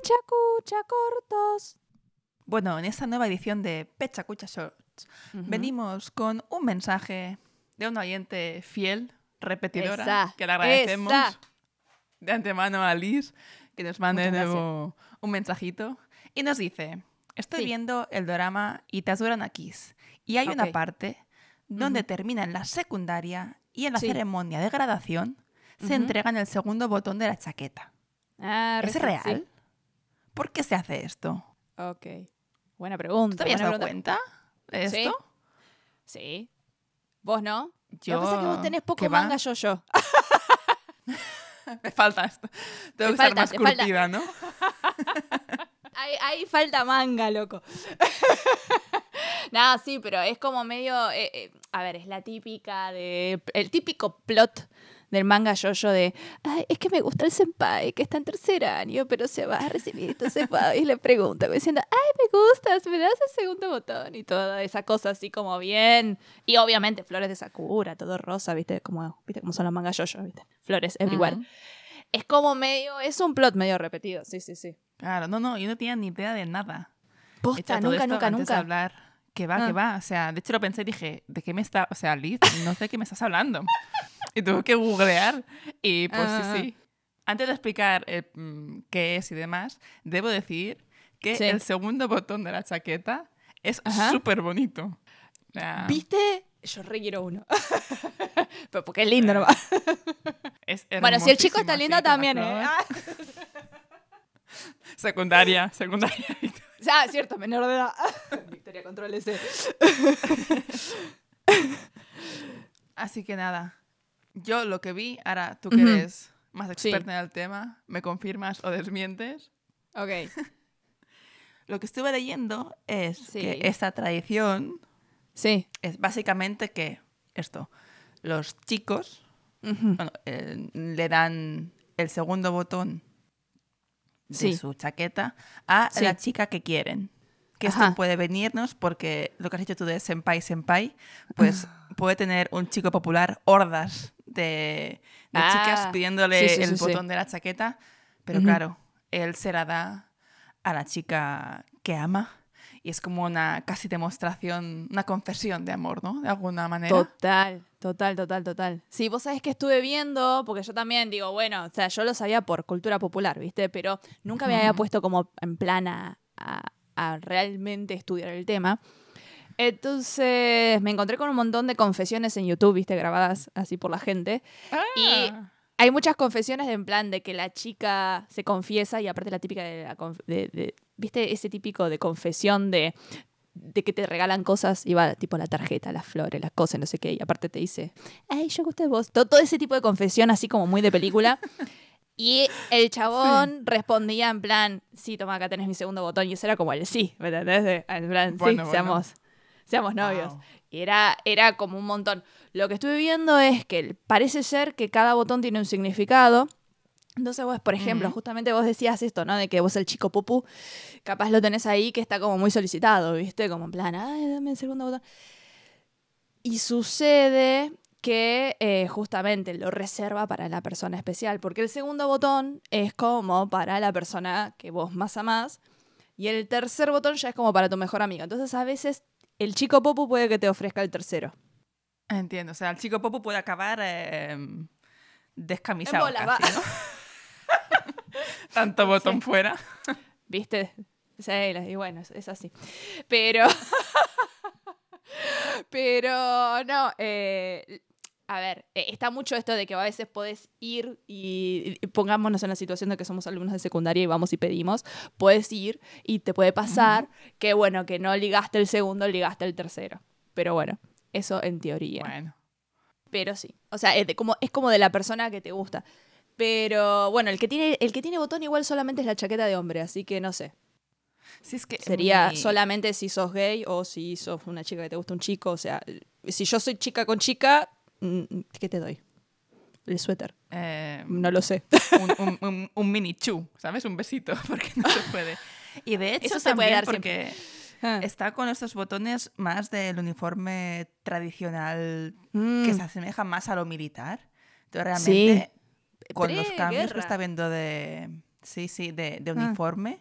Pecha Cucha Cortos. Bueno, en esta nueva edición de Pecha Cucha Shorts venimos con un mensaje de una oyente fiel, repetidora, Esa, que le agradecemos esa. de antemano a Liz, que nos mande de nuevo un mensajito. Y nos dice, estoy Sí. viendo el drama Itazuran Kiss y hay una Ok. parte donde Ujú. termina en la secundaria y en la Sí. ceremonia de graduación se Ujú. entregan el segundo botón de la chaqueta. Ah, ¿Es real? sí. ¿Por qué se hace esto? Ok. Buena pregunta. ¿Tú te habías dado pregunta. cuenta de Sí. esto? Sí. ¿Vos no? Yo... Lo que pasa es que vos tenés poco manga yo-yo. Me falta esto. Tengo Te que estar falta, más te falta. curtida, ¿no? Ahí, ahí falta manga, loco. Nada, sí, pero es como medio. eh, eh, a ver, es la típica de. El típico plot del manga yo-yo de. Ay, es que me gusta el senpai que está en tercer año, pero se va a recibir. Entonces va y le pregunta, como diciendo, ay, me gustas, me das el segundo botón y toda esa cosa así como bien. Y obviamente flores de Sakura, todo rosa, ¿viste? Como, ¿viste cómo son los mangas yo-yo, ¿viste? Flores everywhere. Ujú. Es como medio. Es un plot medio repetido, sí, sí, sí. Claro, no, no, yo no tenía ni idea de nada. Posta, nunca, nunca, de nunca. hablar. Que va, Ah. que va. O sea, de hecho lo pensé y dije, ¿de qué me está...? O sea, Liz, no sé de qué me estás hablando. y tuve que googlear. Y pues Ah, ah, sí, sí. Antes de explicar eh, mm, qué es y demás, debo decir que Sí. el segundo botón de la chaqueta es súper bonito. Sea, ¿Viste? Yo re quiero uno. Pero porque es lindo nomás. es Bueno, si el chico está lindo también, ¿eh? Secundaria, secundaria. ah, cierto, menor de edad. Victoria, control ese. Así que nada, yo lo que vi, ahora tú que eres más Sí. experta en el tema, me confirmas o desmientes. Ok. Lo que estuve leyendo es Sí. que esta tradición Sí. es básicamente que esto, los chicos bueno, eh, le dan el segundo botón de su chaqueta a Sí. la chica que quieren. Que Ajá. esto puede venirnos porque lo que has dicho tú de senpai senpai, pues Ah. puede tener un chico popular hordas de, de chicas Ah, pidiéndole sí, sí, el botón de la chaqueta, pero Ujú. claro, él se la da a la chica que ama y es como una casi demostración, una confesión de amor, ¿no? De alguna manera. Total, total, total, total. Sí, vos sabés que estuve viendo, porque yo también digo, bueno, o sea, yo lo sabía por cultura popular, ¿viste? Pero nunca me había Ujú. puesto como en plan a, a- a realmente estudiar el tema. Entonces me encontré con un montón de confesiones en YouTube, ¿viste? Grabadas así por la gente. Y Ah. hay muchas confesiones de en plan de que la chica se confiesa y aparte la típica de, la de- de- ¿viste? Ese típico de confesión de, de que te regalan cosas y va tipo la tarjeta, las flores, las cosas, no sé qué, y aparte te dice, ay, yo gusto de vos. Todo, todo ese tipo de confesión así como muy de película. Y el chabón respondía en plan, sí, toma, acá tenés mi segundo botón. Y eso era como el sí, ¿me entendés? En plan, Bueno, sí, bueno. seamos, seamos novios. Wow. Y era, era como un montón. Lo que estuve viendo es que parece ser que cada botón tiene un significado. Entonces vos, por ejemplo, justamente vos decías esto, ¿no? De que vos el chico pupu, capaz lo tenés ahí que está como muy solicitado, ¿viste? Como en plan, ay, dame el segundo botón. Y sucede que eh, justamente lo reserva para la persona especial, porque el segundo botón es como para la persona que vos más amás, y el tercer botón ya es como para tu mejor amiga. Entonces a veces el chico popu puede que te ofrezca el tercero. Entiendo, o sea, el chico popo puede acabar eh, descamisado En bola, casi, ¿no? Tanto botón Sí. fuera. ¿Viste? Sí, y bueno, es- así. Pero. Pero no, eh, a ver, eh, está mucho esto de que a veces podés ir y, y pongámonos en la situación de que somos alumnos de secundaria y vamos y pedimos, puedes ir y te puede pasar que bueno, que no ligaste el segundo, ligaste el tercero. Pero bueno, eso en teoría. Bueno, Pero sí. O sea, es, de como, es como de la persona que te gusta. Pero bueno, el que, tiene, el que tiene botón igual solamente es la chaqueta de hombre, así que no sé. sí es que Sería mi- solamente si sos gay o si sos una chica que te gusta un chico. O sea, si yo soy chica con chica, mm, ¿qué te doy? El suéter. eh, No lo sé. un, un- un- un mini chu, ¿sabes? Un besito, porque no se puede. Y de hecho Eso se puede dar porque Ah. está con estos botones más del uniforme tradicional que Mm. se asemeja más a lo militar. Entonces realmente con los cambios que está viendo de sí, sí, de, de Ah. uniforme.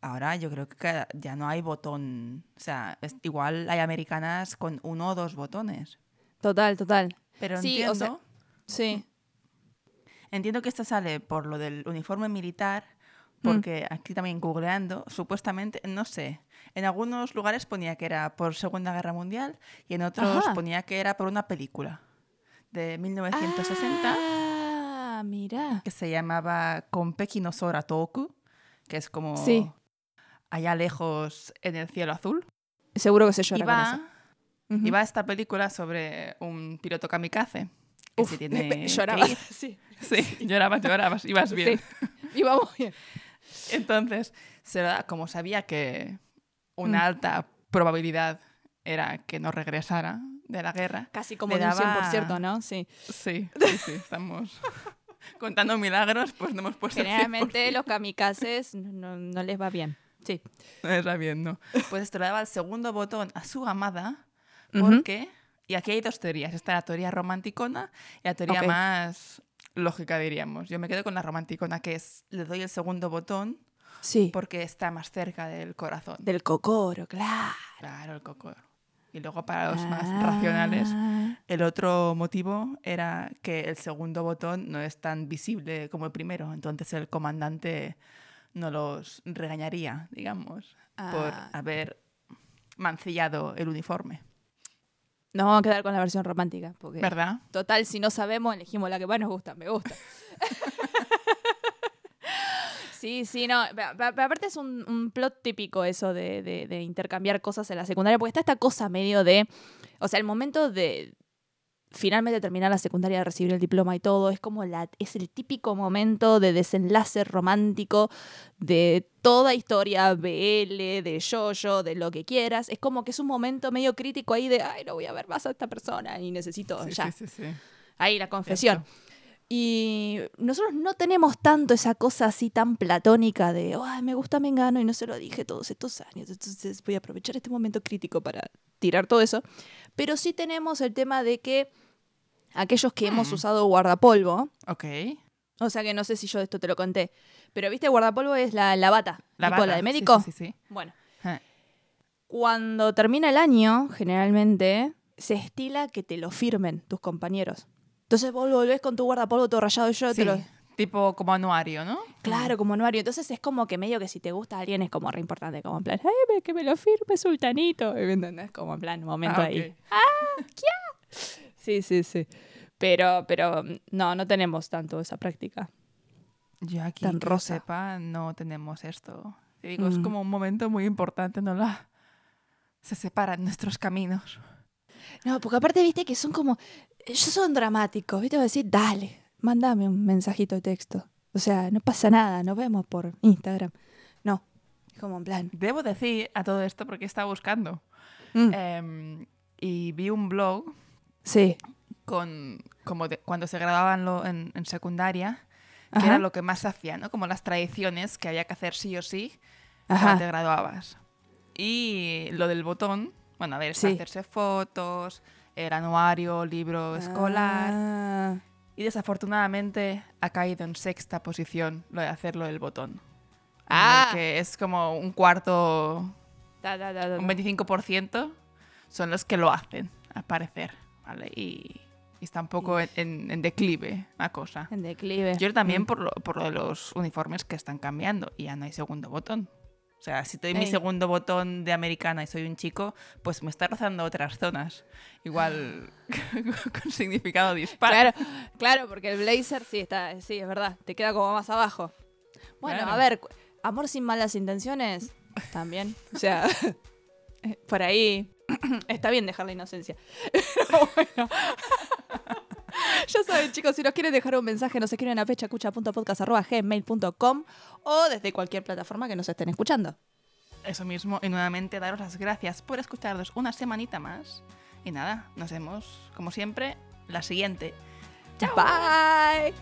Ahora yo creo que ya no hay botón. O sea, es- igual hay americanas con uno o dos botones. Total, total. Pero Sí, o sea- entiendo, Sí. entiendo que esto sale por lo del uniforme militar, Mm. porque aquí también googleando, supuestamente, no sé, en algunos lugares ponía que era por Segunda Guerra Mundial y en otros Ajá. ponía que era por una película de 1960 Ah, mira. que se llamaba Konpeki no Sora Toku, que es como Sí. allá lejos en el cielo azul. Seguro que se llora Y con va esta película sobre un piloto kamikaze. Que Uf, se tiene llorabas. Sí. Sí, llorabas, llorabas, ibas bien. Sí. Y vamos bien. Entonces, como sabía que una Mm. alta probabilidad era que no regresara de la guerra, Casi como de un daba- 100%, ¿no? Sí. sí, sí, sí, estamos contando milagros, pues no hemos puesto el Generalmente 100%. los kamikazes no, no les va bien. Sí. No está bien, no. Pues esto le daba el segundo botón a su amada porque, y aquí hay dos teorías, está la teoría romanticona y la teoría más lógica, diríamos. Yo me quedo con la romanticona, que es, le doy el segundo botón Sí. porque está más cerca del corazón. Del cocoro, claro. Claro, el coco. Y luego para los más racionales, Ah. el otro motivo era que el segundo botón no es tan visible como el primero, entonces el comandante no los regañaría, digamos, por Ah. haber mancillado el uniforme, Nos vamos a quedar con la versión romántica. Porque, ¿verdad? total, si no sabemos, elegimos la que más nos gusta. Me gusta. Sí, sí, no. pa- Aparte es un, un plot típico eso de, de- de intercambiar cosas en la secundaria, porque está esta cosa medio de. O sea, el momento de finalmente terminar la secundaria, de recibir el diploma y todo, es como la. es el típico momento de desenlace romántico de toda historia BL, de yo-yo, de lo que quieras. Es como que es un momento medio crítico ahí de ay, no voy a ver más a esta persona y necesito Sí, ya. sí, sí, sí. Ahí la confesión. Y nosotros no tenemos tanto esa cosa así tan platónica de, ay, me gusta Mengano y no se lo dije todos estos años, entonces voy a aprovechar este momento crítico para tirar todo eso. Pero sí tenemos el tema de que aquellos que hemos Mm. usado guardapolvo, Ok. o sea que no sé si yo esto te lo conté, pero viste, guardapolvo es la, la bata, La tipo bata, la de médico. Sí, sí, sí. Bueno, cuando termina el año, generalmente, se estila que te lo firmen tus compañeros. Entonces vos volvés con tu guardapolvo todo rayado y yo te Sí, lo... tipo como anuario, ¿no? Claro, como anuario. Entonces es como que medio que si te gusta alguien es como re importante, como en plan, ay, que me lo firme sultanito. ¿Me entendés? Como en plan, un momento Ah, ahí. ok. Sí, sí, sí. Pero, pero no, no tenemos tanto esa práctica. Yo aquí, Tan que yo rosa. sepa, no tenemos esto. Te digo, es Mm. como un momento muy importante, ¿no? La... Se separan nuestros caminos. No, porque aparte, viste que son como, ellos son dramáticos, viste, voy a decir, dale, mándame un mensajito de texto. O sea, no pasa nada, nos vemos por Instagram. No, como en plan. Debo decir a todo esto porque estaba buscando. mm, em, y vi un blog sí. con como de- cuando se graduaban lo- en, en secundaria, que Ajá. era lo que más hacía, ¿no? Como las tradiciones que había que hacer sí o sí Ajá. cuando te graduabas. Y lo del botón, bueno, a ver, es Sí. hacerse fotos, el anuario, libro escolar. Ah, Y desafortunadamente ha caído en sexta posición lo de hacerlo del botón. Ah. Que es como un cuarto, da, da, da, un da. 25% son los que lo hacen, al parecer. ¿vale? Y, y está un poco en, en- en declive la cosa. En declive. Yo también Mm. por, lo, por lo de los uniformes que están cambiando y ya no hay segundo botón. O sea, si doy mi segundo botón de americana y soy un chico, pues me está rozando otras zonas. Igual con significado dispar. Claro, claro, porque el blazer sí está, sí, es verdad, te queda como más abajo. Bueno, Claro. a ver, amor sin malas intenciones, también. O sea, eh, por ahí está bien dejar la inocencia. Pero bueno. Ya saben, chicos, si nos quieren dejar un mensaje, nos escriben a fechacucha.podcast.gmail.com o desde cualquier plataforma que nos estén escuchando. Eso mismo, y nuevamente daros las gracias por escucharnos una semanita más. Y nada, nos vemos, como siempre, la siguiente. Bye.